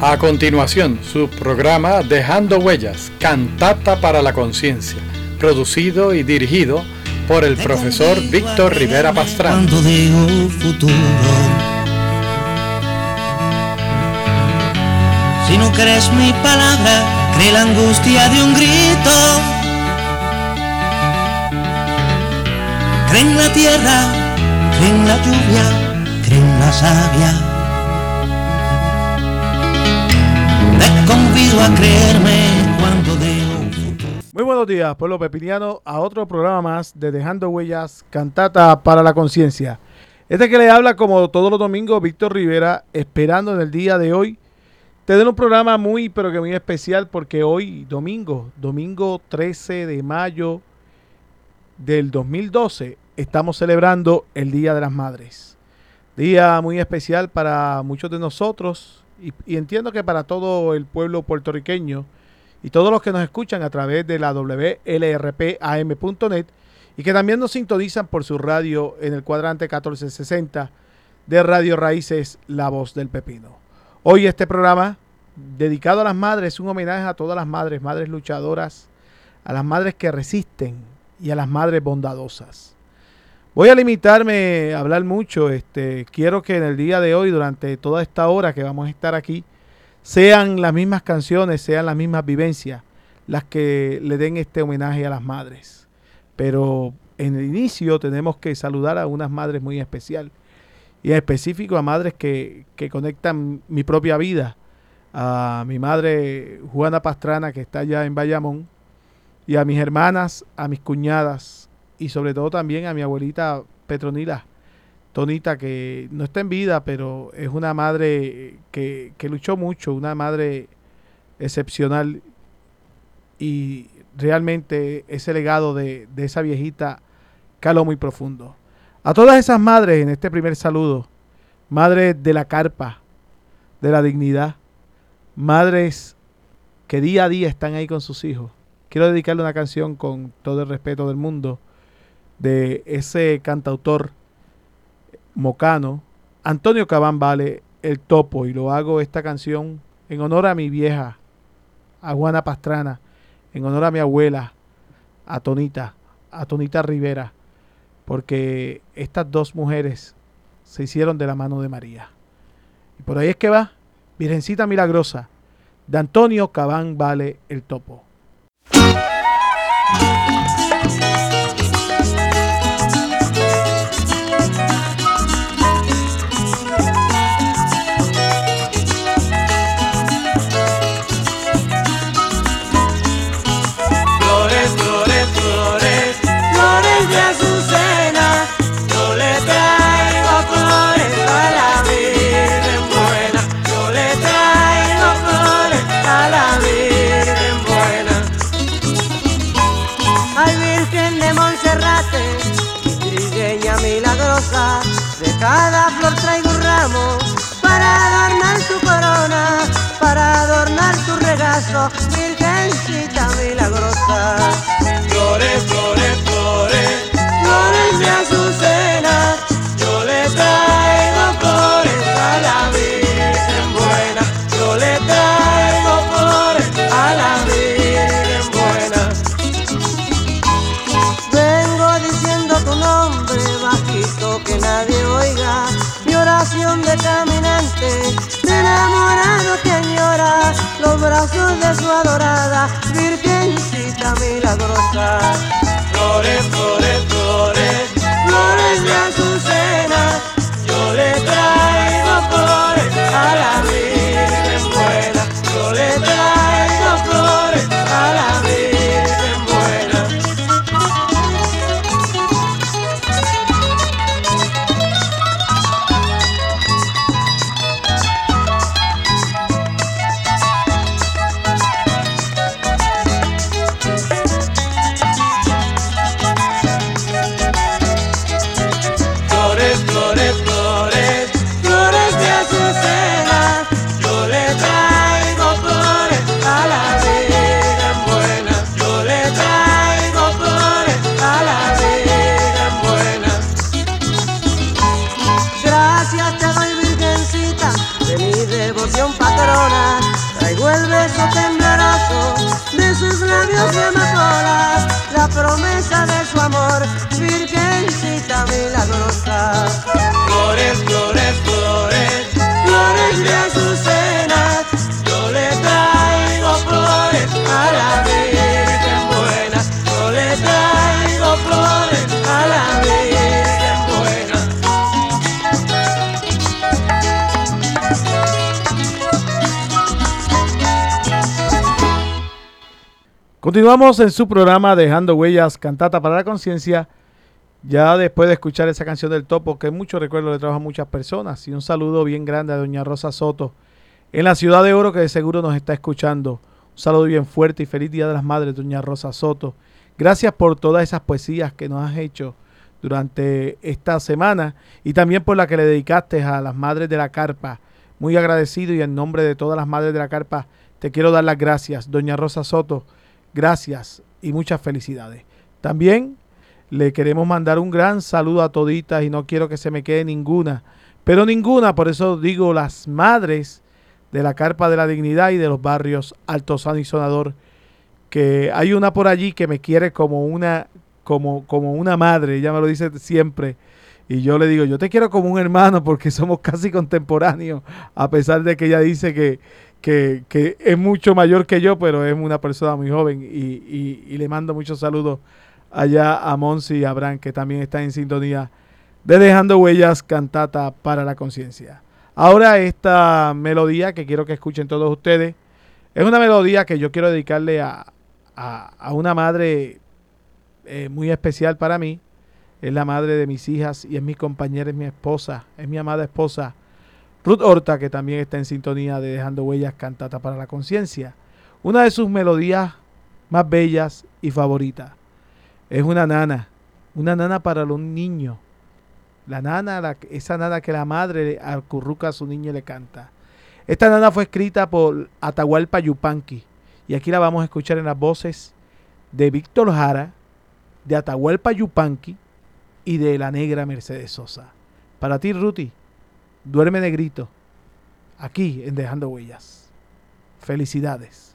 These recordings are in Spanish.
A continuación, su programa Dejando Huellas, Cantata para la Conciencia, producido y dirigido por el profesor Víctor Rivera Pastrana. Si no crees mi palabra, cree la angustia de un grito. Cree en la tierra, cree en la lluvia, cree en la savia. Te convido a creerme cuando futuro. Muy buenos días, pueblo pepiniano, a otro programa más de Dejando Huellas, Cantata para la Conciencia. Este que le habla como todos los domingos, Víctor Rivera, esperando en el día de hoy tener un programa muy, pero que muy especial, porque hoy, domingo, domingo 13 de mayo del 2012, estamos celebrando el Día de las Madres. Día muy especial para muchos de nosotros y, entiendo que para todo el pueblo puertorriqueño y todos los que nos escuchan a través de la WLRPAM.net y que también nos sintonizan por su radio en el cuadrante 1460 de Radio Raíces La Voz del Pepino. Hoy este programa dedicado a las madres es un homenaje a todas las madres, madres luchadoras, a las madres que resisten y a las madres bondadosas. Voy a limitarme a hablar mucho, este, quiero que en el día de hoy, durante toda esta hora que vamos a estar aquí, sean las mismas canciones, sean las mismas vivencias las que le den este homenaje a las madres. Pero en el inicio tenemos que saludar a unas madres muy especial y en específico a madres que, que conectan mi propia vida. A mi madre Juana Pastrana que está allá en Bayamón y a mis hermanas, a mis cuñadas y sobre todo también a mi abuelita Petronila Tonita, que no está en vida, pero es una madre que, que luchó mucho, una madre excepcional y realmente ese legado de, de esa viejita caló muy profundo. A todas esas madres en este primer saludo, madres de la carpa, de la dignidad, madres que día a día están ahí con sus hijos. Quiero dedicarle una canción con todo el respeto del mundo de ese cantautor mocano, Antonio Cabán Vale, El Topo, y lo hago esta canción en honor a mi vieja, a Juana Pastrana, en honor a mi abuela, a Tonita, a Tonita Rivera, porque estas dos mujeres se hicieron de la mano de María. Y por ahí es que va, Virgencita Milagrosa, de Antonio Cabán Vale, El Topo. Adornar tu regazo, Virgencita milagrosa. Flores, flores, de su adorada Virgencita milagrosa. Continuamos en su programa Dejando Huellas, Cantata para la Conciencia. Ya después de escuchar esa canción del topo, que mucho recuerdo le trajo a muchas personas. Y un saludo bien grande a doña Rosa Soto en la ciudad de Oro, que de seguro nos está escuchando. Un saludo bien fuerte y feliz Día de las Madres, doña Rosa Soto. Gracias por todas esas poesías que nos has hecho durante esta semana y también por la que le dedicaste a las madres de la carpa. Muy agradecido y en nombre de todas las madres de la carpa te quiero dar las gracias, doña Rosa Soto. Gracias y muchas felicidades. También le queremos mandar un gran saludo a toditas y no quiero que se me quede ninguna, pero ninguna, por eso digo las madres de la Carpa de la Dignidad y de los barrios Alto Sano y Sonador, que hay una por allí que me quiere como una como como una madre, ella me lo dice siempre. Y yo le digo, yo te quiero como un hermano porque somos casi contemporáneos, a pesar de que ella dice que, que, es mucho mayor que yo, pero es una persona muy joven. Y, le mando muchos saludos allá a Monsi y a Abraham, que también están en sintonía de Dejando Huellas, cantata para la conciencia. Ahora esta melodía que quiero que escuchen todos ustedes, es una melodía que yo quiero dedicarle a, a- a una madre eh, muy especial para mí. Es la madre de mis hijas y es mi compañera, es mi esposa, es mi amada esposa, Ruth Horta, que también está en sintonía de Dejando Huellas, cantata para la conciencia. Una de sus melodías más bellas y favoritas. Es una nana, una nana para los niños. La nana, esa nana que la madre acurruca a su niño y le canta. Esta nana fue escrita por Atahualpa Yupanqui y aquí la vamos a escuchar en las voces de Víctor Jara, de Atahualpa Yupanqui y de la negra Mercedes Sosa. Para ti, Ruti, duerme negrito, aquí en Dejando Huellas. Felicidades.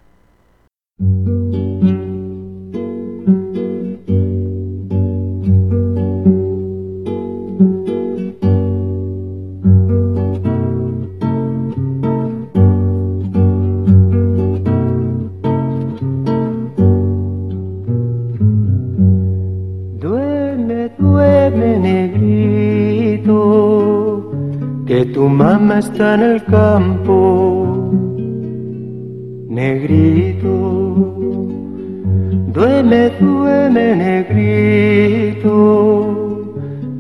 En el campo. Negrito, duerme, duerme, negrito,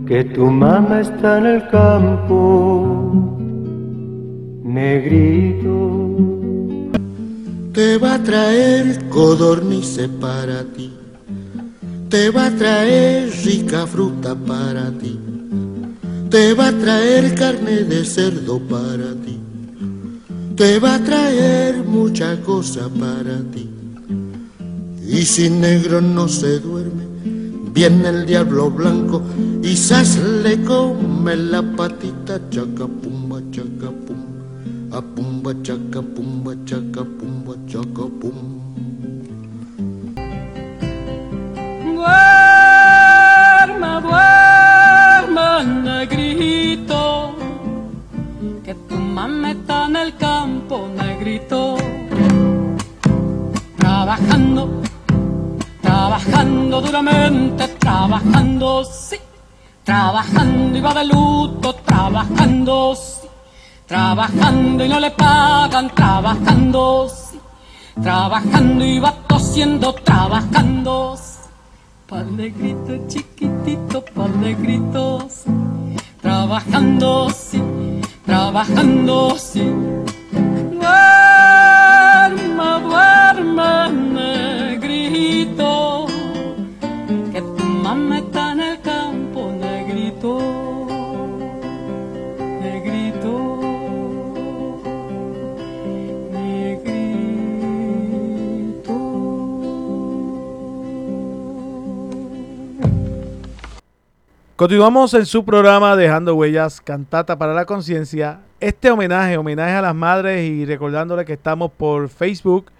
que tu mamá está en el campo. Negrito. Te va a traer codornices para ti. Te va a traer rica fruta para ti. Te va a traer carne de cerdo para ti. Te va a traer mucha cosa para ti. Y si negro no se duerme, viene el diablo blanco y sas le come la patita chaca pumba chaca pum. A trabajando sí, trabajando y va de luto, trabajando, sí, trabajando y no le pagan, trabajando, sí, trabajando y va tosiendo, trabajando, sí. Pa'l negrito chiquitito, pa'l negrito, sí. Trabajando, sí, trabajando, sí. Duerma, duerma, Continuamos en su programa Dejando Huellas, Cantata para la Conciencia. este homenaje, homenaje a las madres y recordándole que estamos por Facebook.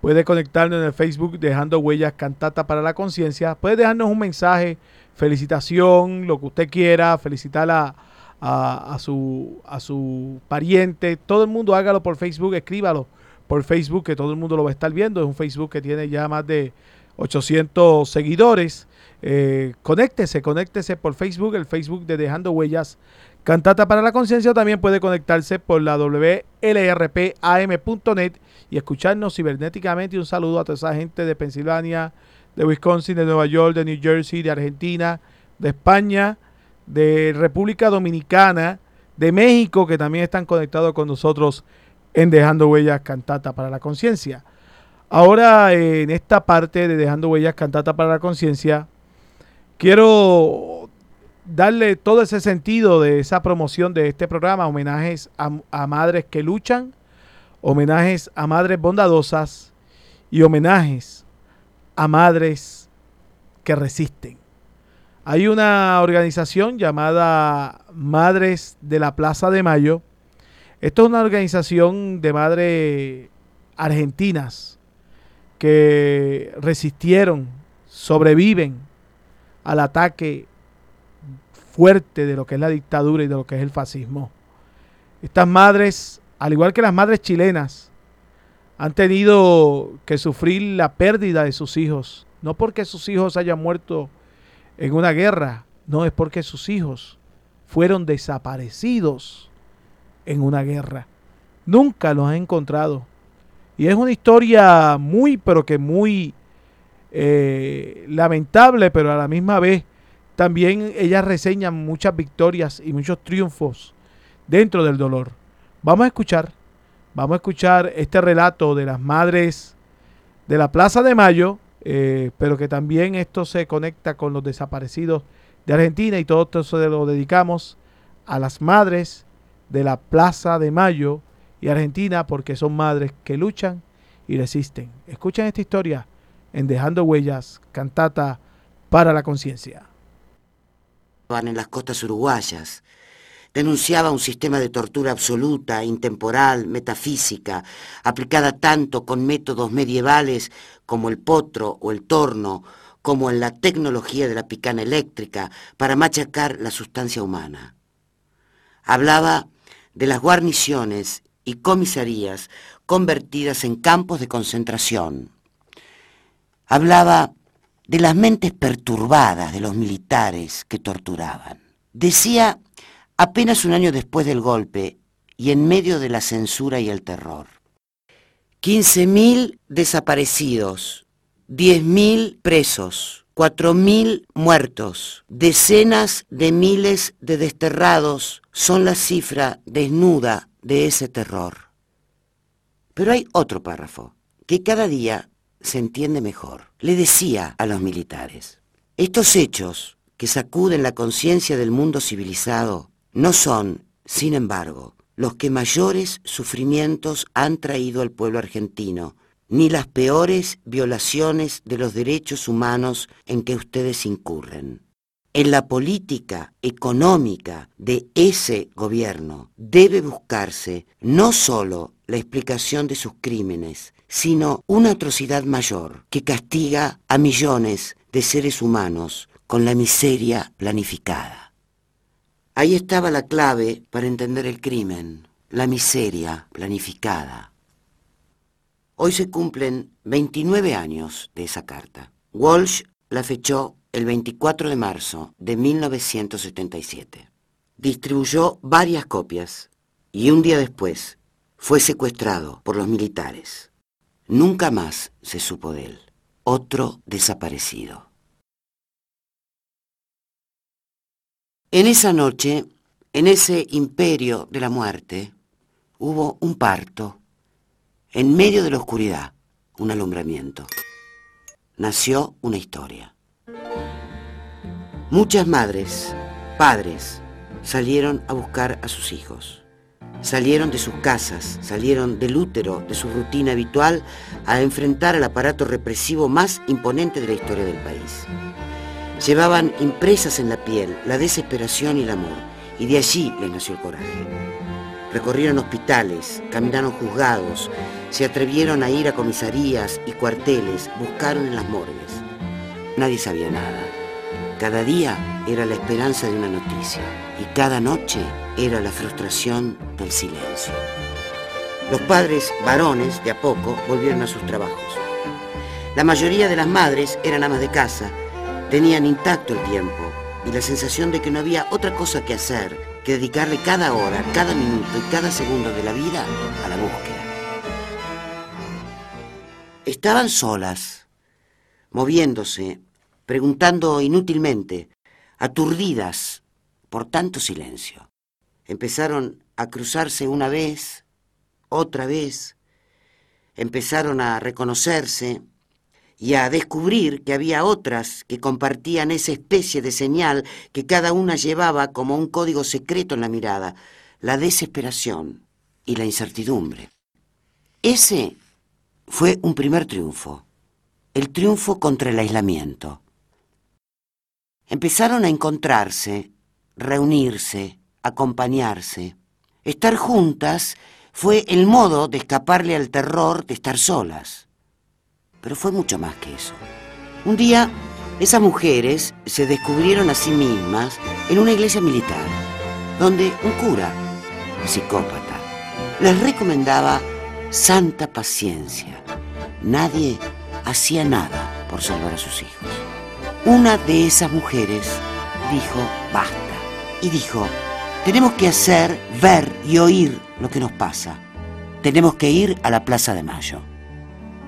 Puede conectarnos en el Facebook dejando huellas cantata para la conciencia. Puede dejarnos un mensaje, felicitación, lo que usted quiera, felicitar a, a, su, a su pariente. Todo el mundo hágalo por Facebook, escríbalo por Facebook, que todo el mundo lo va a estar viendo. Es un Facebook que tiene ya más de 800 seguidores. Eh, conéctese, conéctese por Facebook, el Facebook de Dejando Huellas Cantata para la Conciencia. También puede conectarse por la WLRPAM.net y escucharnos cibernéticamente. Un saludo a toda esa gente de Pensilvania, de Wisconsin, de Nueva York, de New Jersey, de Argentina, de España, de República Dominicana, de México, que también están conectados con nosotros en Dejando Huellas Cantata para la Conciencia. Ahora, en esta parte de Dejando Huellas Cantata para la Conciencia, quiero darle todo ese sentido de esa promoción de este programa, homenajes a, madres que luchan, homenajes a madres bondadosas y homenajes a madres que resisten. Hay una organización llamada Madres de la Plaza de Mayo. Esto es una organización de madres argentinas que resistieron, sobreviven al ataque fuerte de lo que es la dictadura y de lo que es el fascismo. Estas madres, al igual que las madres chilenas, han tenido que sufrir la pérdida de sus hijos, no porque sus hijos hayan muerto en una guerra, no es porque sus hijos fueron desaparecidos en una guerra. Nunca los han encontrado. Y es una historia muy, pero que muy eh, lamentable, pero a la misma vez también ellas reseñan muchas victorias y muchos triunfos dentro del dolor. Vamos a escuchar, vamos a escuchar este relato de las madres de la Plaza de Mayo, eh, pero que también esto se conecta con los desaparecidos de Argentina y todo esto se lo dedicamos a las madres de la Plaza de Mayo y Argentina porque son madres que luchan y resisten. Escuchen esta historia en Dejando Huellas, cantata para la conciencia. en las costas uruguayas. Denunciaba un sistema de tortura absoluta, intemporal, metafísica, aplicada tanto con métodos medievales como el potro o el torno, como en la tecnología de la picana eléctrica para machacar la sustancia humana. Hablaba de las guarniciones y comisarías convertidas en campos de concentración. Hablaba de las mentes perturbadas de los militares que torturaban. Decía apenas un año después del golpe y en medio de la censura y el terror. 15.000 desaparecidos, 10.000 presos, 4.000 muertos, decenas de miles de desterrados son la cifra desnuda de ese terror. Pero hay otro párrafo que cada día se entiende mejor. Le decía a los militares, estos hechos que sacuden la conciencia del mundo civilizado no son, sin embargo, los que mayores sufrimientos han traído al pueblo argentino, ni las peores violaciones de los derechos humanos en que ustedes incurren. En la política económica de ese gobierno debe buscarse no sólo la explicación de sus crímenes, sino una atrocidad mayor que castiga a millones de seres humanos con la miseria planificada. Ahí estaba la clave para entender el crimen, la miseria planificada. Hoy se cumplen 29 años de esa carta. Walsh la fechó el 24 de marzo de 1977. Distribuyó varias copias y un día después fue secuestrado por los militares. Nunca más se supo de él. Otro desaparecido. En esa noche, en ese imperio de la muerte, hubo un parto. En medio de la oscuridad, un alumbramiento. Nació una historia. Muchas madres, padres, salieron a buscar a sus hijos. Salieron de sus casas, salieron del útero, de su rutina habitual, a enfrentar al aparato represivo más imponente de la historia del país. Llevaban impresas en la piel la desesperación y el amor, y de allí les nació el coraje. Recorrieron hospitales, caminaron juzgados, se atrevieron a ir a comisarías y cuarteles, buscaron en las morgues. Nadie sabía nada. Cada día era la esperanza de una noticia y cada noche era la frustración del silencio. Los padres varones, de a poco, volvieron a sus trabajos. La mayoría de las madres eran amas de casa, tenían intacto el tiempo y la sensación de que no había otra cosa que hacer que dedicarle cada hora, cada minuto y cada segundo de la vida a la búsqueda. Estaban solas, moviéndose, preguntando inútilmente, aturdidas por tanto silencio. Empezaron a cruzarse una vez, otra vez, empezaron a reconocerse y a descubrir que había otras que compartían esa especie de señal que cada una llevaba como un código secreto en la mirada, la desesperación y la incertidumbre. Ese fue un primer triunfo, el triunfo contra el aislamiento. Empezaron a encontrarse, reunirse, acompañarse. Estar juntas fue el modo de escaparle al terror de estar solas. Pero fue mucho más que eso. Un día, esas mujeres se descubrieron a sí mismas en una iglesia militar, donde un cura, psicópata, les recomendaba santa paciencia. Nadie hacía nada por salvar a sus hijos. Una de esas mujeres dijo, basta. Y dijo, tenemos que hacer, ver y oír lo que nos pasa. Tenemos que ir a la Plaza de Mayo.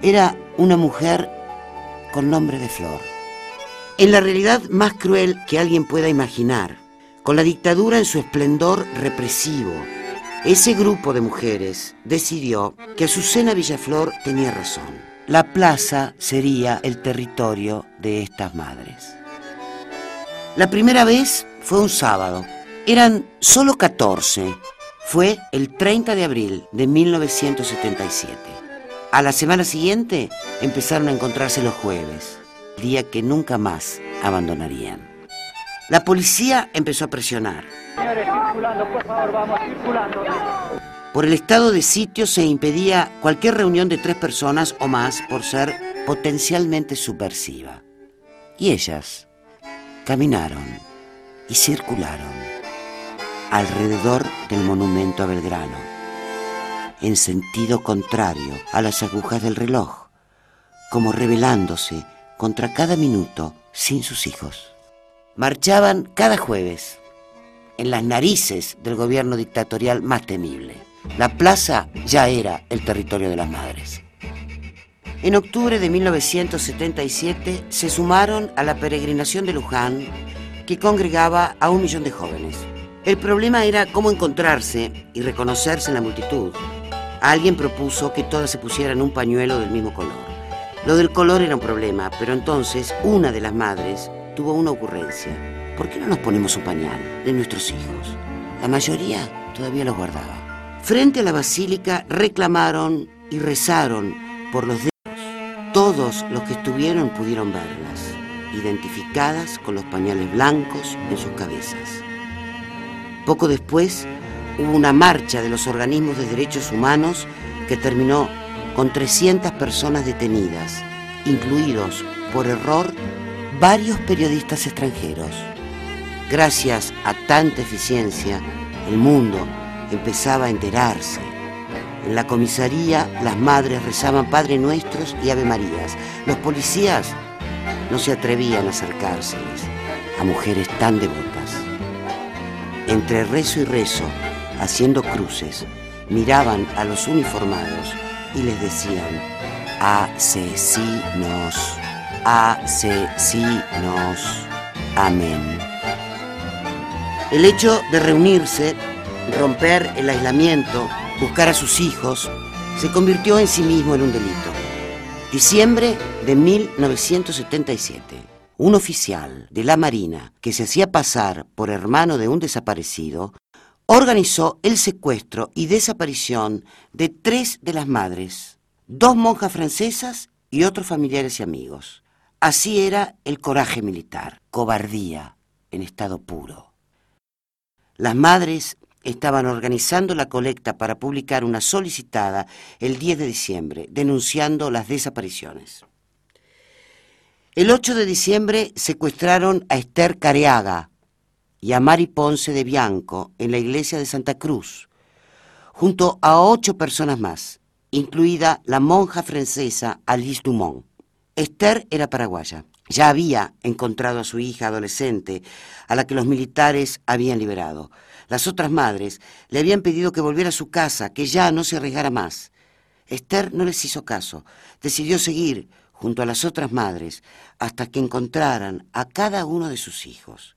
Era una mujer con nombre de Flor. En la realidad más cruel que alguien pueda imaginar, con la dictadura en su esplendor represivo, ese grupo de mujeres decidió que Azucena Villaflor tenía razón. La plaza sería el territorio de estas madres. La primera vez fue un sábado. Eran solo 14. Fue el 30 de abril de 1977. A la semana siguiente empezaron a encontrarse los jueves, día que nunca más abandonarían. La policía empezó a presionar. Por el estado de sitio se impedía cualquier reunión de tres personas o más por ser potencialmente subversiva. Y ellas caminaron y circularon alrededor del monumento a Belgrano, en sentido contrario a las agujas del reloj, como rebelándose contra cada minuto sin sus hijos. Marchaban cada jueves en las narices del gobierno dictatorial más temible. La plaza ya era el territorio de las madres. En octubre de 1977 se sumaron a la peregrinación de Luján, que congregaba a un millón de jóvenes. El problema era cómo encontrarse y reconocerse en la multitud. Alguien propuso que todas se pusieran un pañuelo del mismo color. Lo del color era un problema, pero entonces una de las madres tuvo una ocurrencia. ¿Por qué no nos ponemos un pañal de nuestros hijos? La mayoría todavía los guardaba. Frente a la basílica reclamaron y rezaron por los dedos. Todos los que estuvieron pudieron verlas, identificadas con los pañales blancos en sus cabezas. Poco después hubo una marcha de los organismos de derechos humanos que terminó con 300 personas detenidas, incluidos por error varios periodistas extranjeros. Gracias a tanta eficiencia, el mundo empezaba a enterarse. En la comisaría las madres rezaban Padre Nuestros y Ave Marías. Los policías no se atrevían a acercárseles a mujeres tan devotas. Entre rezo y rezo, haciendo cruces, miraban a los uniformados y les decían, asesinos, asesinos, amén. El hecho de reunirse, romper el aislamiento, buscar a sus hijos, se convirtió en sí mismo en un delito. Diciembre de 1977. Un oficial de la Marina que se hacía pasar por hermano de un desaparecido organizó el secuestro y desaparición de tres de las madres, dos monjas francesas y otros familiares y amigos. Así era el coraje militar, cobardía en estado puro. Las madres estaban organizando la colecta para publicar una solicitada el 10 de diciembre, denunciando las desapariciones. El 8 de diciembre secuestraron a Esther Careaga y a Mari Ponce de Bianco en la iglesia de Santa Cruz, junto a ocho personas más, incluida la monja francesa Alice Dumont. Esther era paraguaya. Ya había encontrado a su hija adolescente, a la que los militares habían liberado. Las otras madres le habían pedido que volviera a su casa, que ya no se arriesgara más. Esther no les hizo caso. Decidió seguir junto a las otras madres hasta que encontraran a cada uno de sus hijos.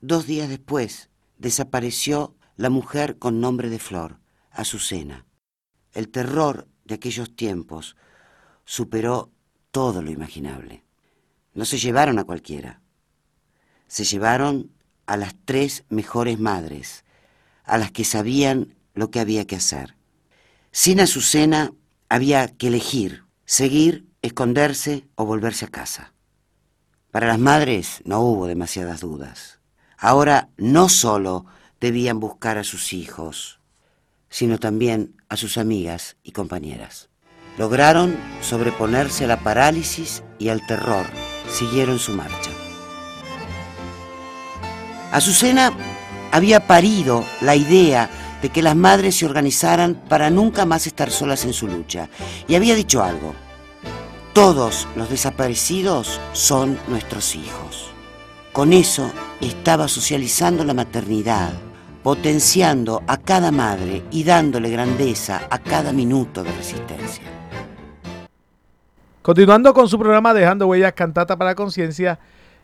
Dos días después desapareció la mujer con nombre de Flor, Azucena. El terror de aquellos tiempos superó todo lo imaginable. No se llevaron a cualquiera. Se llevaron a las tres mejores madres, a las que sabían lo que había que hacer. Sin Azucena había que elegir, seguir, esconderse o volverse a casa. Para las madres no hubo demasiadas dudas. Ahora no solo debían buscar a sus hijos, sino también a sus amigas y compañeras. Lograron sobreponerse a la parálisis y al terror siguieron su marcha. Azucena había parido la idea de que las madres se organizaran para nunca más estar solas en su lucha y había dicho algo. Todos los desaparecidos son nuestros hijos. Con eso estaba socializando la maternidad, potenciando a cada madre y dándole grandeza a cada minuto de resistencia. Continuando con su programa Dejando Huellas Cantata para Conciencia,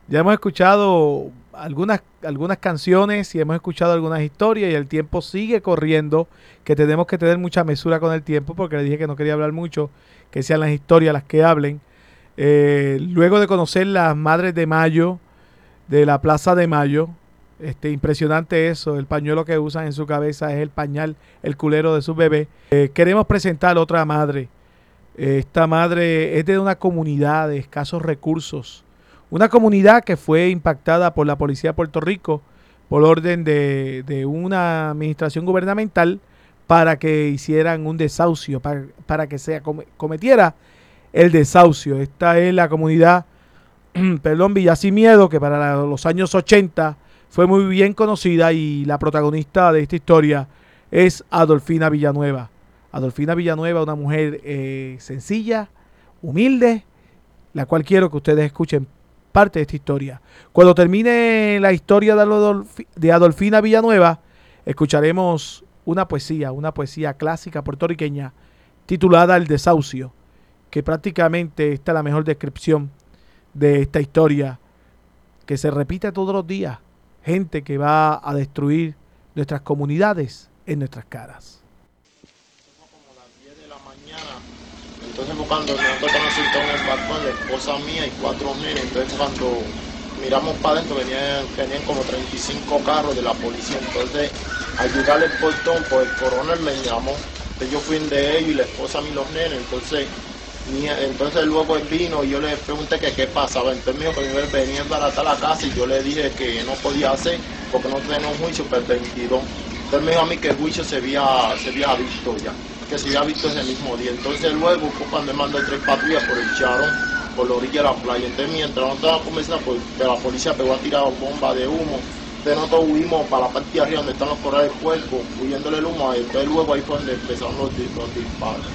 ya hemos escuchado algunas, algunas canciones y hemos escuchado algunas historias y el tiempo sigue corriendo, que tenemos que tener mucha mesura con el tiempo porque le dije que no quería hablar mucho, que sean las historias las que hablen. Eh, luego de conocer las Madres de Mayo, de la Plaza de Mayo, este, impresionante eso, el pañuelo que usan en su cabeza es el pañal, el culero de su bebé. Eh, queremos presentar otra madre esta madre es de una comunidad de escasos recursos, una comunidad que fue impactada por la Policía de Puerto Rico por orden de, una administración gubernamental para que hicieran un desahucio, para, que se cometiera el desahucio. Esta es la comunidad, perdón, Villa Sin Miedo, que para los años 80 fue muy bien conocida y la protagonista de esta historia es Adolfina Villanueva. Adolfina Villanueva, una mujer eh, sencilla, humilde, la cual quiero que ustedes escuchen parte de esta historia. Cuando termine la historia de Adolfina Villanueva, escucharemos una poesía, una poesía clásica puertorriqueña titulada El desahucio, que prácticamente está la mejor descripción de esta historia que se repite todos los días. Gente que va a destruir nuestras comunidades en nuestras caras. Entonces cuando nosotros conocimos en el balcón, la esposa mía y cuatro nenes, entonces cuando miramos para adentro venían, venían como 35 carros de la policía, entonces al llegar al portón, pues el coronel me llamó, entonces yo fui de ellos y la esposa a mí los nenes, entonces entonces luego él vino y yo le pregunté que qué pasaba. Entonces me dijo que él venía a la casa y yo le dije que no podía hacer porque no tenía un juicio permitido. Entonces me dijo a mí que el juicio se había, se había visto ya que se había visto ese mismo día. Entonces luego fue cuando mandó tres patrullas por el charón, por la orilla de la playa. Entonces mientras nosotros conversando, pues de la policía pegó a tirar bombas de humo. Entonces nosotros huimos para la parte de arriba donde están los corrales del cuerpo, huyéndole el humo. Entonces luego ahí fue donde empezaron los disparos.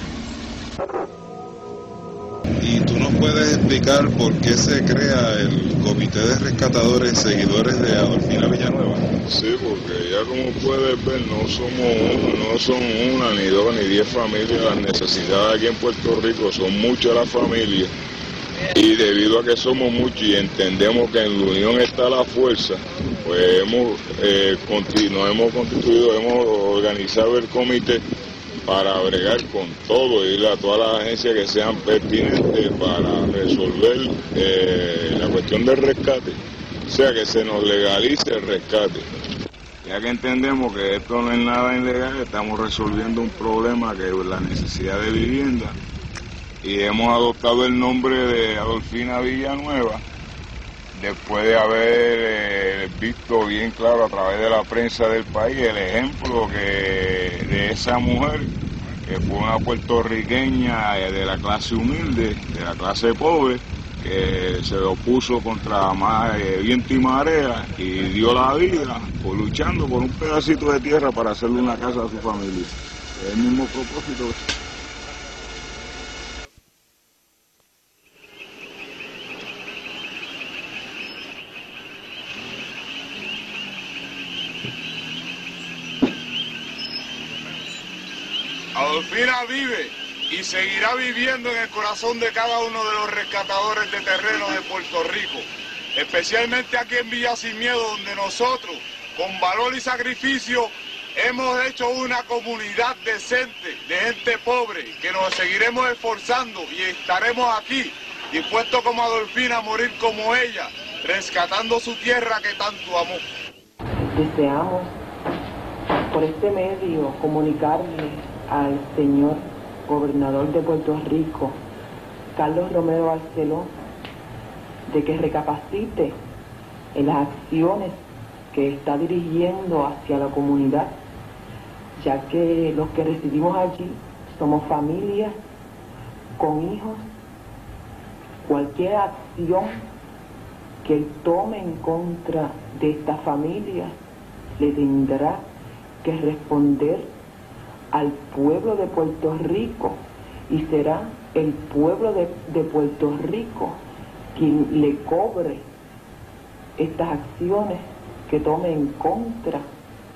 ¿Y tú nos puedes explicar por qué se crea el Comité de Rescatadores Seguidores de Adolfina Villanueva? Sí, porque ya como puedes ver, no somos no son una, ni dos, ni diez familias. Las necesidades aquí en Puerto Rico son muchas las familias. Y debido a que somos muchos y entendemos que en la unión está la fuerza, pues hemos, eh, nos hemos constituido, hemos organizado el comité para bregar con todo y a todas las agencias que sean pertinentes para resolver eh, la cuestión del rescate, o sea que se nos legalice el rescate. Ya que entendemos que esto no es nada ilegal, estamos resolviendo un problema que es la necesidad de vivienda y hemos adoptado el nombre de Adolfina Villanueva después de haber eh, visto bien claro a través de la prensa del país el ejemplo que de esa mujer que fue una puertorriqueña eh, de la clase humilde, de la clase pobre, que se opuso contra ma- eh, viento y marea y dio la vida luchando por un pedacito de tierra para hacerle una casa a su familia. El mismo propósito. Vive y seguirá viviendo en el corazón de cada uno de los rescatadores de terreno de Puerto Rico, especialmente aquí en Villa Sin Miedo, donde nosotros, con valor y sacrificio, hemos hecho una comunidad decente de gente pobre, que nos seguiremos esforzando y estaremos aquí, dispuestos como Adolfina a morir como ella, rescatando su tierra que tanto amó. Deseamos por este medio comunicarle al señor gobernador de Puerto Rico, Carlos Romero Barceló, de que recapacite en las acciones que está dirigiendo hacia la comunidad, ya que los que residimos allí somos familias con hijos. Cualquier acción que él tome en contra de esta familia le tendrá que responder al pueblo de Puerto Rico y será el pueblo de, de Puerto Rico quien le cobre estas acciones que tome en contra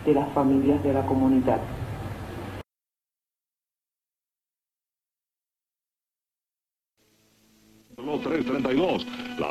de las familias de la comunidad. Los 332.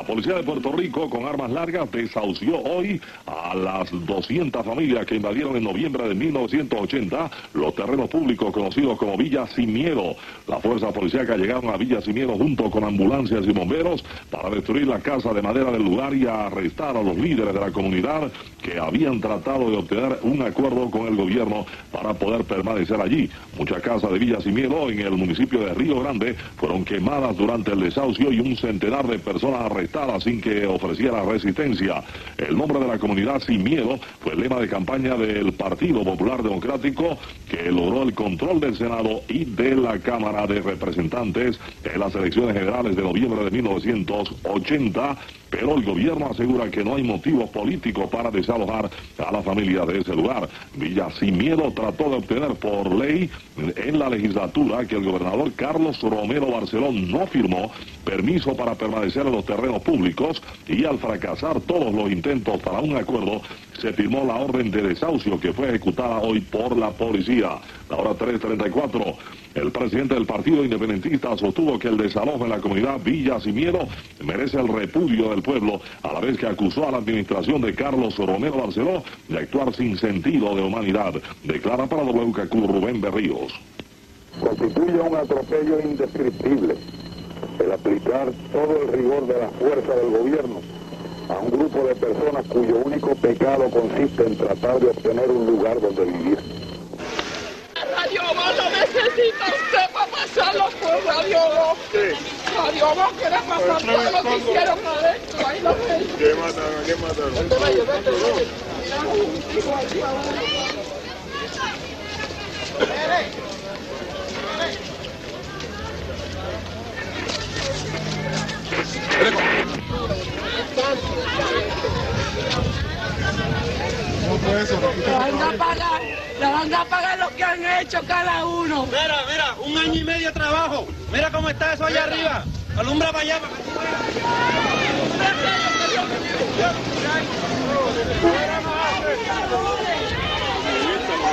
Policía de Puerto Rico con armas largas desahució hoy a las 200 familias que invadieron en noviembre de 1980 los terrenos públicos conocidos como Villa Sin Miedo. Las fuerzas policíacas llegaron a Villa Sin Miedo junto con ambulancias y bomberos para destruir la casa de madera del lugar y arrestar a los líderes de la comunidad que habían tratado de obtener un acuerdo con el gobierno para poder permanecer allí. Muchas casas de Villa Sin Miedo en el municipio de Río Grande fueron quemadas durante el desahucio y un centenar de personas arrestadas sin que ofreciera resistencia. El nombre de la comunidad Sin Miedo fue el lema de campaña del Partido Popular Democrático que logró el control del Senado y de la Cámara de Representantes en las elecciones generales de noviembre de 1980 pero el gobierno asegura que no hay motivos políticos para desalojar a la familia de ese lugar. Villa Sin Miedo trató de obtener por ley en la legislatura que el gobernador Carlos Romero Barceló no firmó permiso para permanecer en los terrenos públicos y al fracasar todos los intentos para un acuerdo, se firmó la orden de desahucio que fue ejecutada hoy por la policía. La hora 3.34. El presidente del Partido Independentista sostuvo que el desalojo en la comunidad Villa Miedo merece el repudio del pueblo, a la vez que acusó a la administración de Carlos Romero Barceló de actuar sin sentido de humanidad. Declara para WKQ Rubén Berríos. constituye un atropello indescriptible el aplicar todo el rigor de la fuerza del gobierno a un grupo de personas cuyo único pecado consiste en tratar de obtener un lugar donde vivir. Radio lo necesita usted para pasarlo por Radio Voz. Radio Voz quiere pasar todo lo que hicieron adentro. Ahí lo ven. ¿Qué mataron? ¿Qué mataron? Vete, La van a pagar, la van a pagar lo que han hecho cada uno. Mira, mira, un año y medio de trabajo. Mira cómo está eso allá arriba. Alumbra para allá. para que tú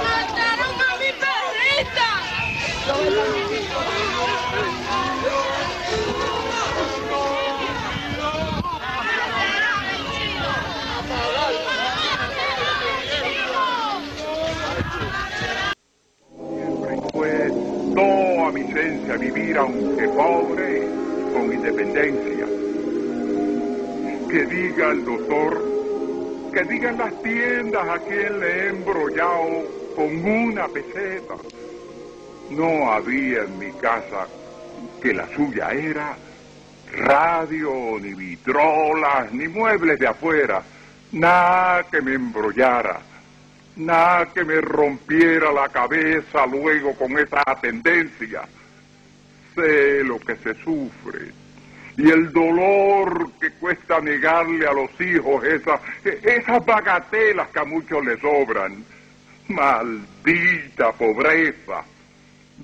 ¡Mataron a mi Pues esencia vivir aunque pobre con independencia. Que diga el doctor, que digan las tiendas a quien le he embrollado con una peseta. No había en mi casa que la suya era radio, ni vitrolas, ni muebles de afuera, nada que me embrollara, nada que me rompiera la cabeza luego con esa tendencia. Sé lo que se sufre y el dolor que cuesta negarle a los hijos esas, esas bagatelas que a muchos les sobran. Maldita pobreza.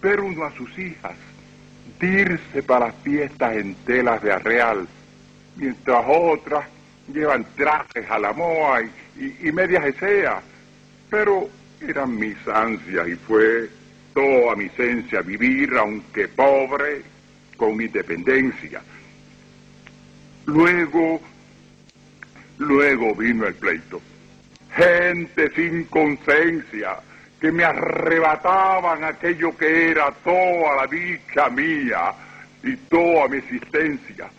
Ver uno a sus hijas dirse para fiestas en telas de arreal, mientras otras llevan trajes a la moa y, y medias eseas. Pero eran mis ansias y fue toda mi esencia vivir, aunque pobre, con independencia. Luego, luego vino el pleito. Gente sin conciencia que me arrebataban aquello que era toda la dicha mía y toda mi existencia.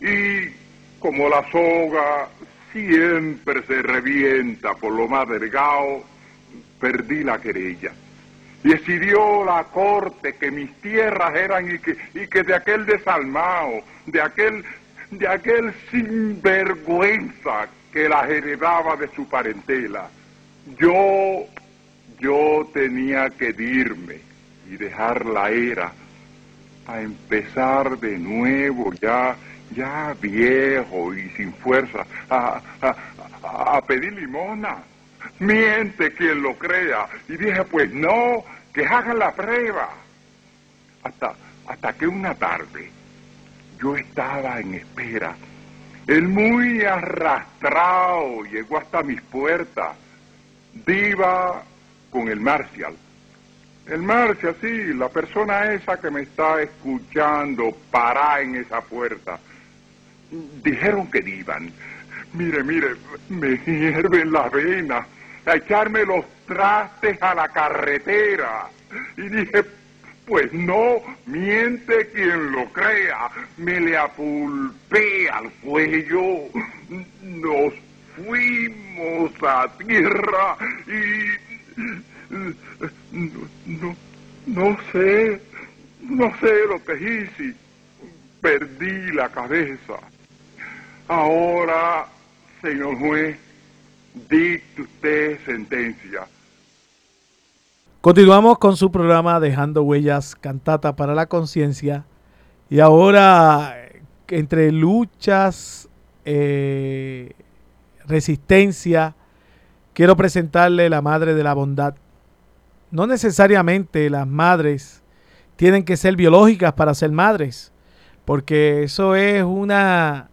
Y como la soga siempre se revienta por lo más delgado, perdí la querella. Decidió la corte que mis tierras eran y que, y que de aquel desalmado, de aquel, de aquel sinvergüenza que las heredaba de su parentela, yo, yo tenía que irme y dejar la era a empezar de nuevo ya, ya viejo y sin fuerza, a, a, a pedir limona. Miente quien lo crea. Y dije, pues no, que hagan la prueba. Hasta, hasta que una tarde yo estaba en espera. El muy arrastrado llegó hasta mis puertas. Diva con el Marcial. El Marcial, sí, la persona esa que me está escuchando, para en esa puerta. Dijeron que iban. Mire, mire, me hierven la vena a echarme los trastes a la carretera. Y dije, pues no, miente quien lo crea. Me le apulpé al cuello. Nos fuimos a tierra y no, no, no sé, no sé lo que hice. Perdí la cabeza. Ahora, señor juez, dicte usted sentencia. Continuamos con su programa Dejando Huellas, Cantata para la Conciencia. Y ahora, entre luchas, eh, resistencia, quiero presentarle la Madre de la Bondad. No necesariamente las madres tienen que ser biológicas para ser madres, porque eso es una,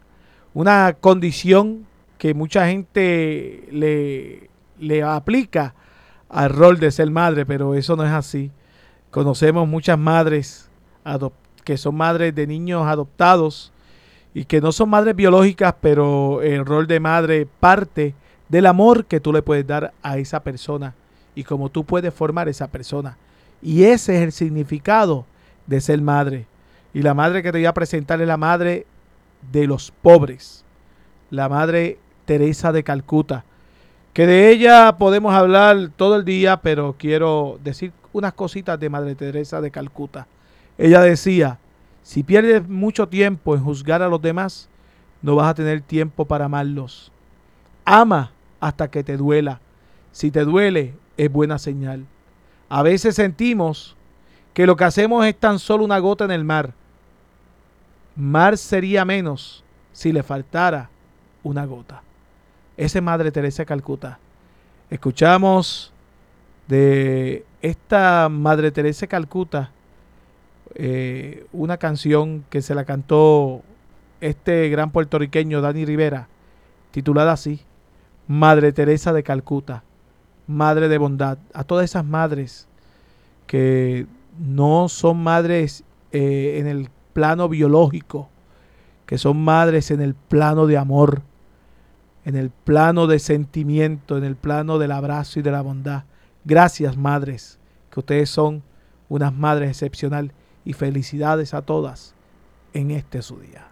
una condición que mucha gente le, le aplica al rol de ser madre, pero eso no es así. Conocemos muchas madres que son madres de niños adoptados y que no son madres biológicas, pero el rol de madre parte del amor que tú le puedes dar a esa persona y cómo tú puedes formar esa persona. Y ese es el significado de ser madre. Y la madre que te voy a presentar es la madre de los pobres, la madre Teresa de Calcuta, que de ella podemos hablar todo el día, pero quiero decir unas cositas de Madre Teresa de Calcuta. Ella decía, si pierdes mucho tiempo en juzgar a los demás, no vas a tener tiempo para amarlos. Ama hasta que te duela. Si te duele, es buena señal. A veces sentimos que lo que hacemos es tan solo una gota en el mar. Mar sería menos si le faltara una gota. Esa es Madre Teresa de Calcuta. Escuchamos de esta Madre Teresa de Calcuta eh, una canción que se la cantó este gran puertorriqueño Dani Rivera, titulada así, Madre Teresa de Calcuta, Madre de Bondad. A todas esas madres que no son madres eh, en el plano biológico, que son madres en el plano de amor, en el plano de sentimiento, en el plano del abrazo y de la bondad. Gracias, madres, que ustedes son unas madres excepcionales y felicidades a todas en este su día.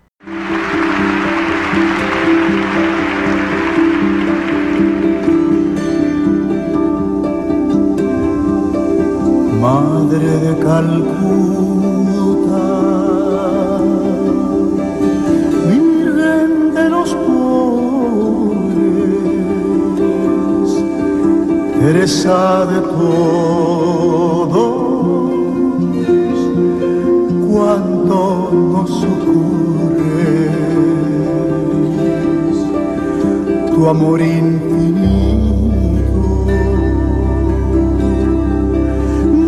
Madre de Calcuta, Teresa de todos, cuánto nos ocurre tu amor infinito.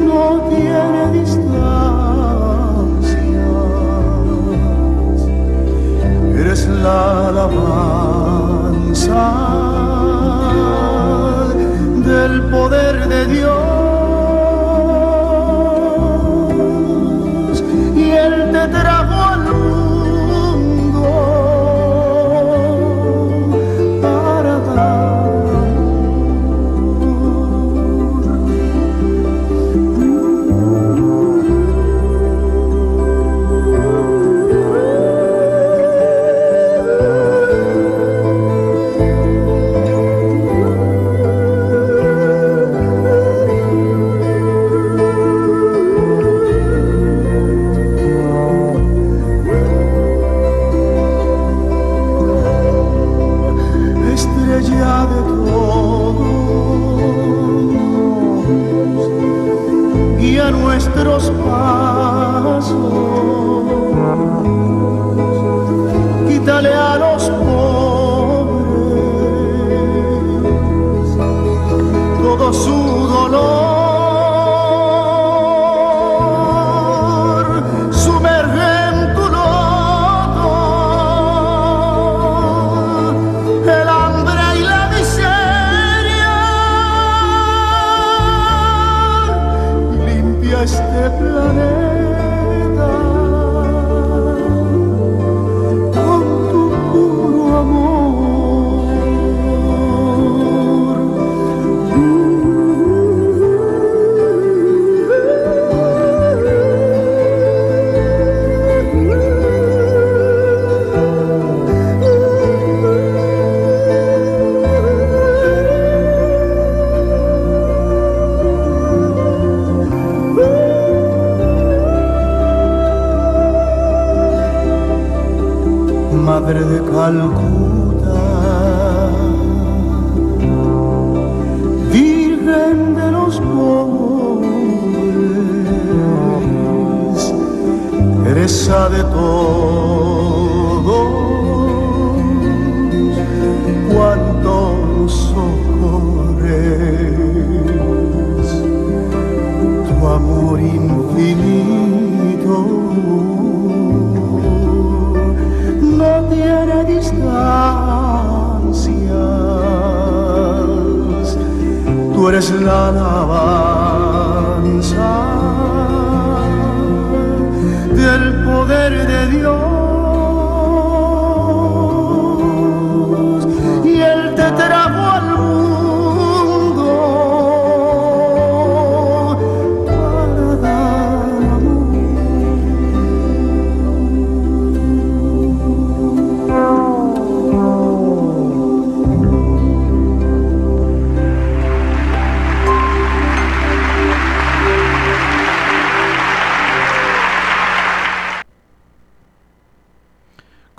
No tiene distancias, eres la alabanza del poder de Dios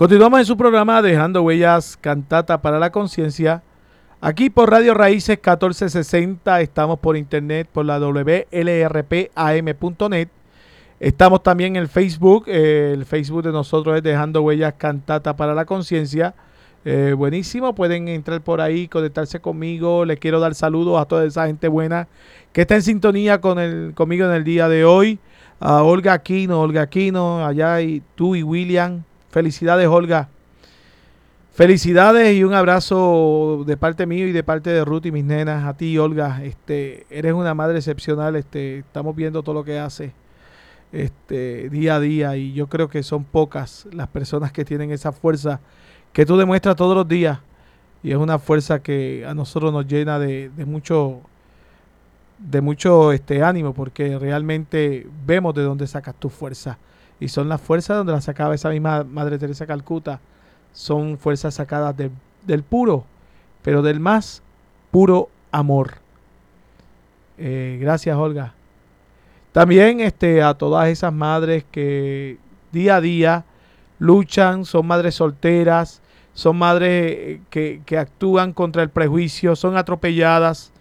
Continuamos en su programa Dejando Huellas Cantata para la Conciencia. Aquí por Radio Raíces 1460, estamos por internet por la WLRPAM.net. Estamos también en Facebook, eh, el Facebook de nosotros es Dejando Huellas Cantata para la Conciencia. Eh, buenísimo, pueden entrar por ahí, conectarse conmigo. Les quiero dar saludos a toda esa gente buena que está en sintonía con el, conmigo en el día de hoy. A Olga Aquino, Olga Aquino, allá y tú y William. Felicidades, Olga. Felicidades y un abrazo de parte mío y de parte de Ruth y mis nenas. A ti, Olga. Este, eres una madre excepcional. Este, estamos viendo todo lo que hace este, día a día y yo creo que son pocas las personas que tienen esa fuerza que tú demuestras todos los días y es una fuerza que a nosotros nos llena de, de mucho de mucho este ánimo porque realmente vemos de dónde sacas tu fuerza y son las fuerzas donde las sacaba esa misma Madre Teresa Calcuta. Son fuerzas sacadas de- del puro pero del más puro amor. Eh, gracias Olga. También este, a todas esas madres que día a día luchan, son madres solteras, son madres eh, que, que actúan contra el prejuicio, son atropelladas.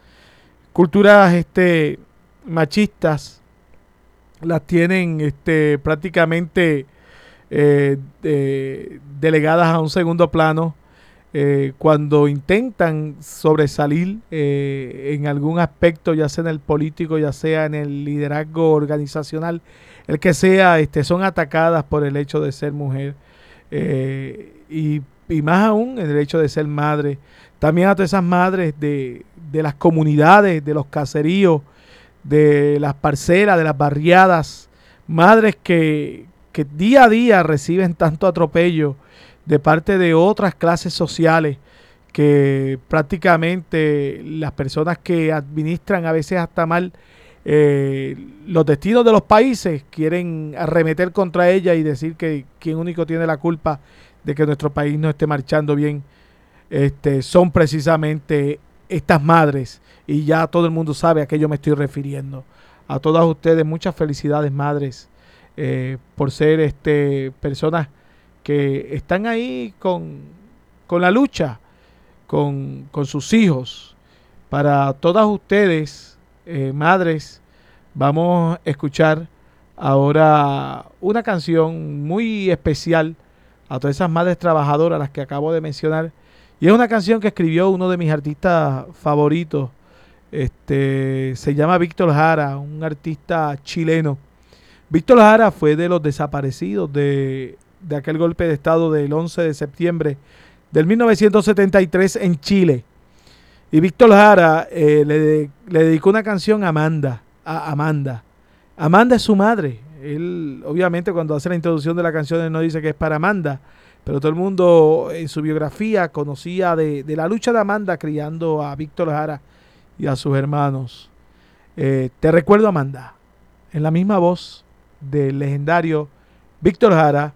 Culturas este, machistas las tienen este, prácticamente eh, de- delegadas a un segundo plano eh, cuando intentan sobresalir eh, en algún aspecto, ya sea en el político, ya sea en el liderazgo organizacional, el que sea, este, son atacadas por el hecho de ser mujer y, y más aún el hecho de ser madre. También a todas esas madres de, de las comunidades, de los caseríos, de las parcelas, de las barriadas, madres que, que día a día reciben tanto atropello de parte de otras clases sociales que prácticamente las personas que administran a veces hasta mal eh, los destinos de los países quieren arremeter contra ella y decir que quien único tiene la culpa de que nuestro país no esté marchando bien este, son precisamente estas madres y ya todo el mundo sabe a qué yo me estoy refiriendo. A todas ustedes muchas felicidades madres eh, por ser este, personas que están ahí con, con la lucha, con, con sus hijos. Para todas ustedes, eh, madres, vamos a escuchar ahora una canción muy especial a todas esas madres trabajadoras, las que acabo de mencionar. Y es una canción que escribió uno de mis artistas favoritos. Este, se llama Víctor Jara, un artista chileno. Víctor Jara fue de los desaparecidos de, de aquel golpe de Estado del 11 de septiembre del 1973 en Chile. Y Víctor Jara eh, le, le dedicó una canción a Amanda. A Amanda. Amanda es su madre. Él, obviamente, cuando hace la introducción de la canción, él no dice que es para Amanda. Pero todo el mundo en su biografía conocía de, de la lucha de Amanda criando a Víctor Jara y a sus hermanos. Eh, te recuerdo, Amanda, en la misma voz del legendario Víctor Jara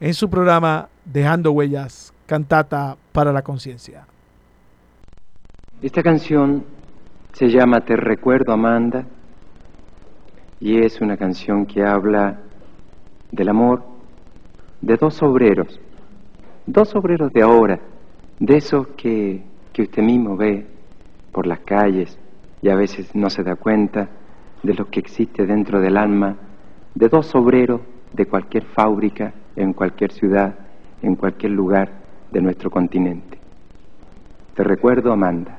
en su programa Dejando Huellas, cantata para la conciencia. Esta canción se llama Te recuerdo Amanda y es una canción que habla del amor de dos obreros, dos obreros de ahora, de esos que, que usted mismo ve por las calles y a veces no se da cuenta de lo que existe dentro del alma de dos obreros de cualquier fábrica, en cualquier ciudad, en cualquier lugar de nuestro continente. Te recuerdo, Amanda.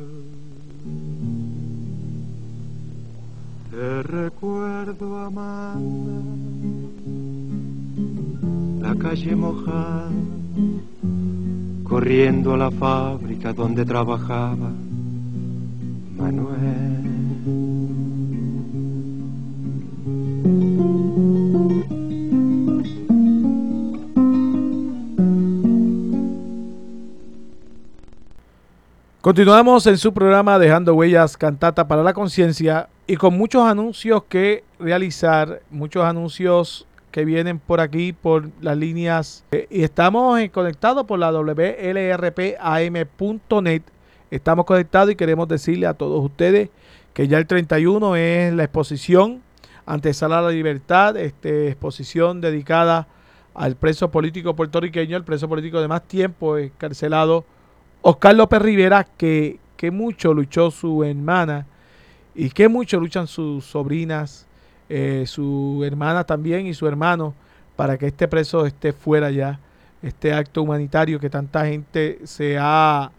Te recuerdo, Amanda, la calle mojada, corriendo a la fábrica donde trabajaba Manuel. Continuamos en su programa Dejando Huellas Cantata para la Conciencia y con muchos anuncios que realizar, muchos anuncios que vienen por aquí, por las líneas. eh, y estamos conectados por la WLRPAM.net. Estamos conectados y queremos decirle a todos ustedes que ya el 31 es la exposición ante Sala de la Libertad, este, exposición dedicada al preso político puertorriqueño, el preso político de más tiempo encarcelado, Oscar López Rivera, que, que mucho luchó su hermana y que mucho luchan sus sobrinas, eh, su hermana también y su hermano para que este preso esté fuera ya, este acto humanitario que tanta gente se ha,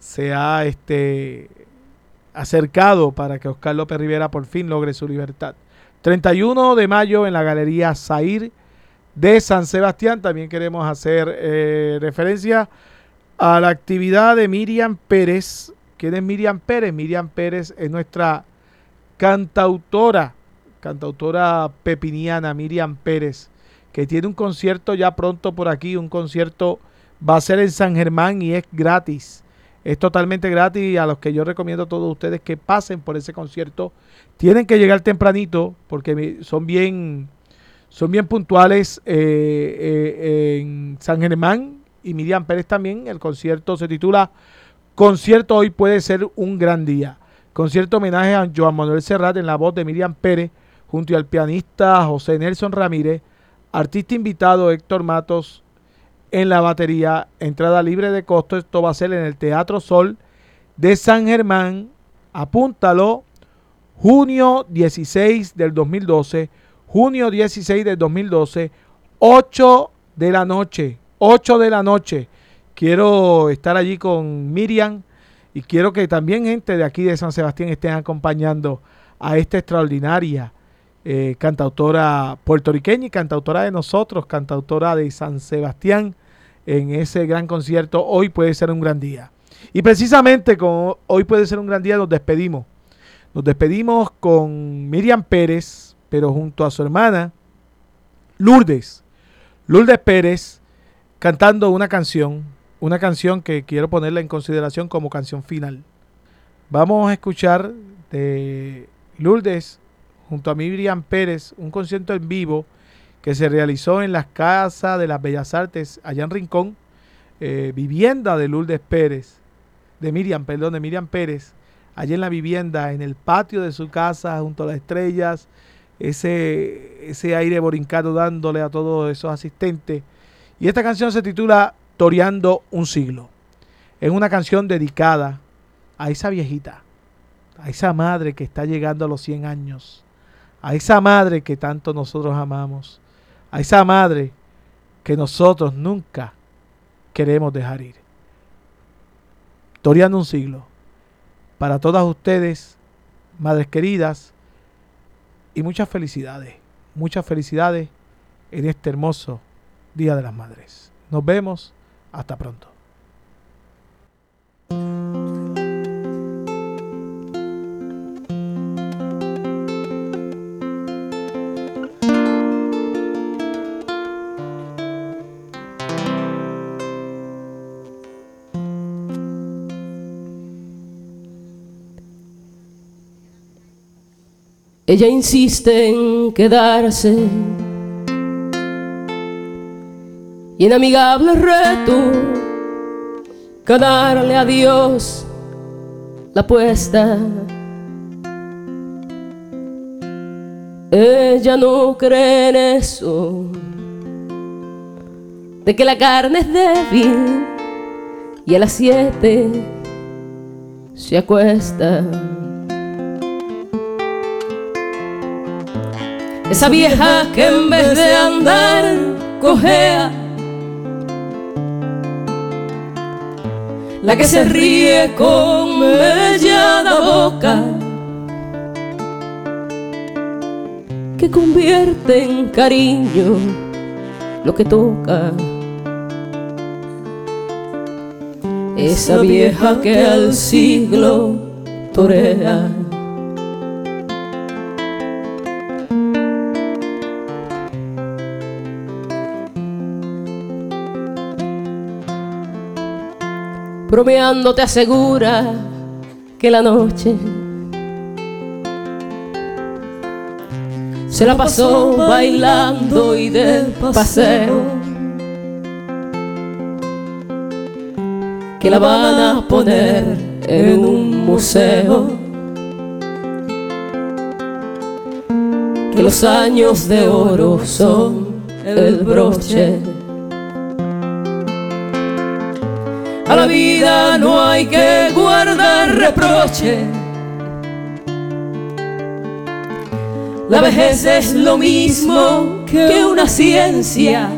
se ha este, acercado para que Oscar López Rivera por fin logre su libertad. 31 de mayo en la Galería Zair de San Sebastián. También queremos hacer eh, referencia a la actividad de Miriam Pérez. ¿Quién es Miriam Pérez? Miriam Pérez es nuestra cantautora, cantautora pepiniana, Miriam Pérez, que tiene un concierto ya pronto por aquí, un concierto va a ser en San Germán y es gratis. Es totalmente gratis y a los que yo recomiendo a todos ustedes que pasen por ese concierto. Tienen que llegar tempranito porque son bien, son bien puntuales eh, eh, en San Germán y Miriam Pérez también. El concierto se titula Concierto hoy puede ser un gran día. Concierto homenaje a Joan Manuel Serrat en la voz de Miriam Pérez junto al pianista José Nelson Ramírez, artista invitado Héctor Matos en la batería, entrada libre de costo. Esto va a ser en el Teatro Sol de San Germán. Apúntalo, junio 16 del 2012, junio 16 del 2012, 8 de la noche, 8 de la noche. Quiero estar allí con Miriam y quiero que también gente de aquí de San Sebastián estén acompañando a esta extraordinaria eh, cantautora puertorriqueña y cantautora de nosotros, cantautora de San Sebastián en ese gran concierto. Hoy puede ser un gran día. Y precisamente con hoy puede ser un gran día nos despedimos. Nos despedimos con Miriam Pérez, pero junto a su hermana Lourdes. Lourdes Pérez cantando una canción, una canción que quiero ponerla en consideración como canción final. Vamos a escuchar de Lourdes junto a Miriam Pérez un concierto en vivo que se realizó en las casas de las Bellas Artes allá en Rincón, eh, vivienda de Lourdes Pérez, de Miriam, perdón, de Miriam Pérez, allí en la vivienda, en el patio de su casa, junto a las estrellas, ese, ese aire borincano dándole a todos esos asistentes. Y esta canción se titula Toreando un siglo. Es una canción dedicada a esa viejita, a esa madre que está llegando a los 100 años, a esa madre que tanto nosotros amamos, a esa madre que nosotros nunca queremos dejar ir. Toreando un siglo. Para todas ustedes, madres queridas, y muchas felicidades, muchas felicidades en este hermoso Día de las Madres. Nos vemos, hasta pronto. Ella insiste en quedarse y en amigable reto ganarle a Dios la apuesta. Ella no cree en eso, de que la carne es débil y a las siete se acuesta. Esa vieja que en vez de andar cojea, la que se ríe con mellada boca, que convierte en cariño lo que toca. Esa vieja que al siglo torea. Bromeando te asegura que la noche se la pasó bailando y de paseo. Que la van a poner en un museo. Que los años de oro son el broche. A la vida no hay que guardar reproche. La vejez es lo mismo que una ciencia.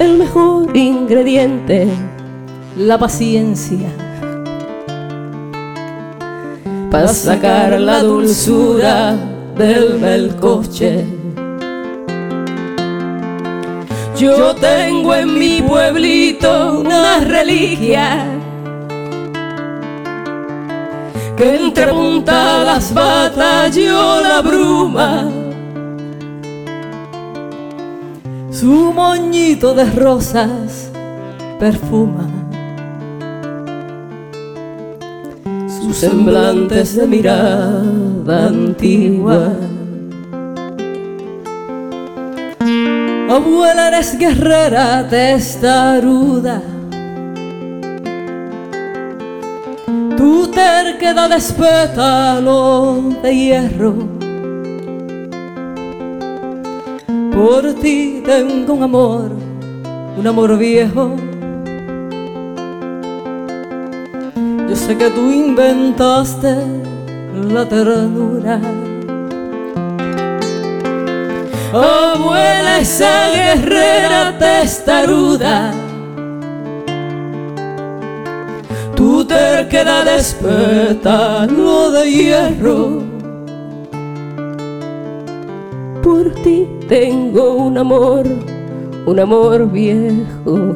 El mejor ingrediente, la paciencia. Para sacar la dulzura del melcoche. Yo tengo en mi pueblito una reliquia que entre puntadas batalló la bruma. Su moñito de rosas perfuma. Sus semblantes de mirada antigua. Abuela, eres guerrera testaruda. Tu terquedad es pétalo de hierro. Por ti tengo un amor, un amor viejo. Yo sé que tú inventaste la ternura. Abuela, esa guerrera testaruda. Tu terquedad es pétalo de hierro. Por ti tengo un amor, un amor viejo.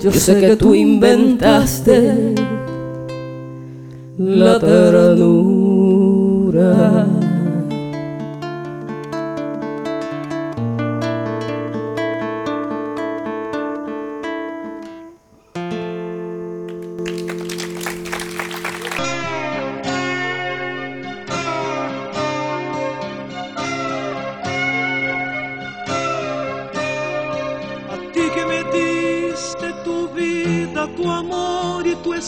Yo sé que tú inventaste la ternura.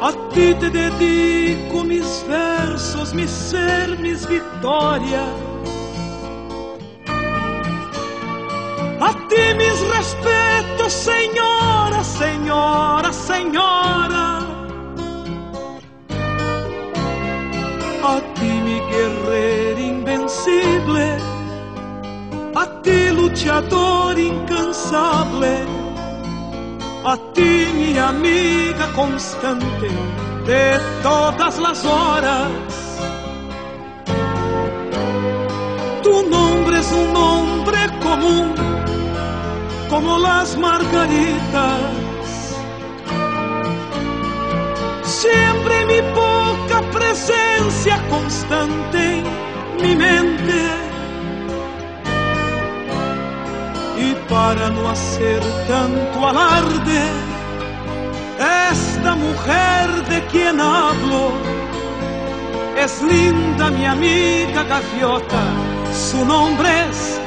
a ti te dedico mis versos, mi ser, mis victorias. A ti mis respetos, señora, señora, señora. A ti mi guerrero invencible, a ti luchador incansable, a ti amiga constante de todas las horas. Tu nombre es un nombre común, como las margaritas. Siempre mi poca presencia constante en mi mente. Y para no hacer tanto alarde, esta mujer de quien hablo. Es linda mi amiga gaviota, su nombre es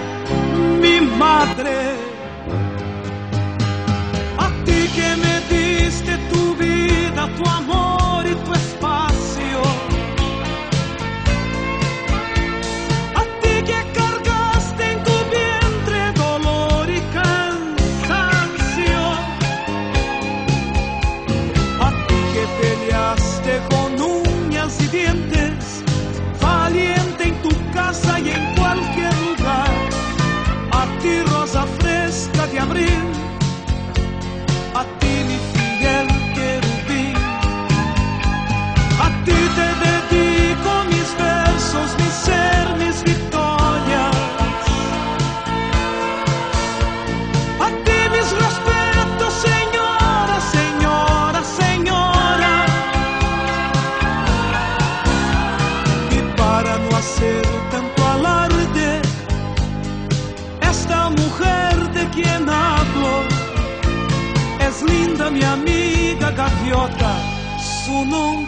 mi madre. A ti que me diste tu vida, tu amor gaviota,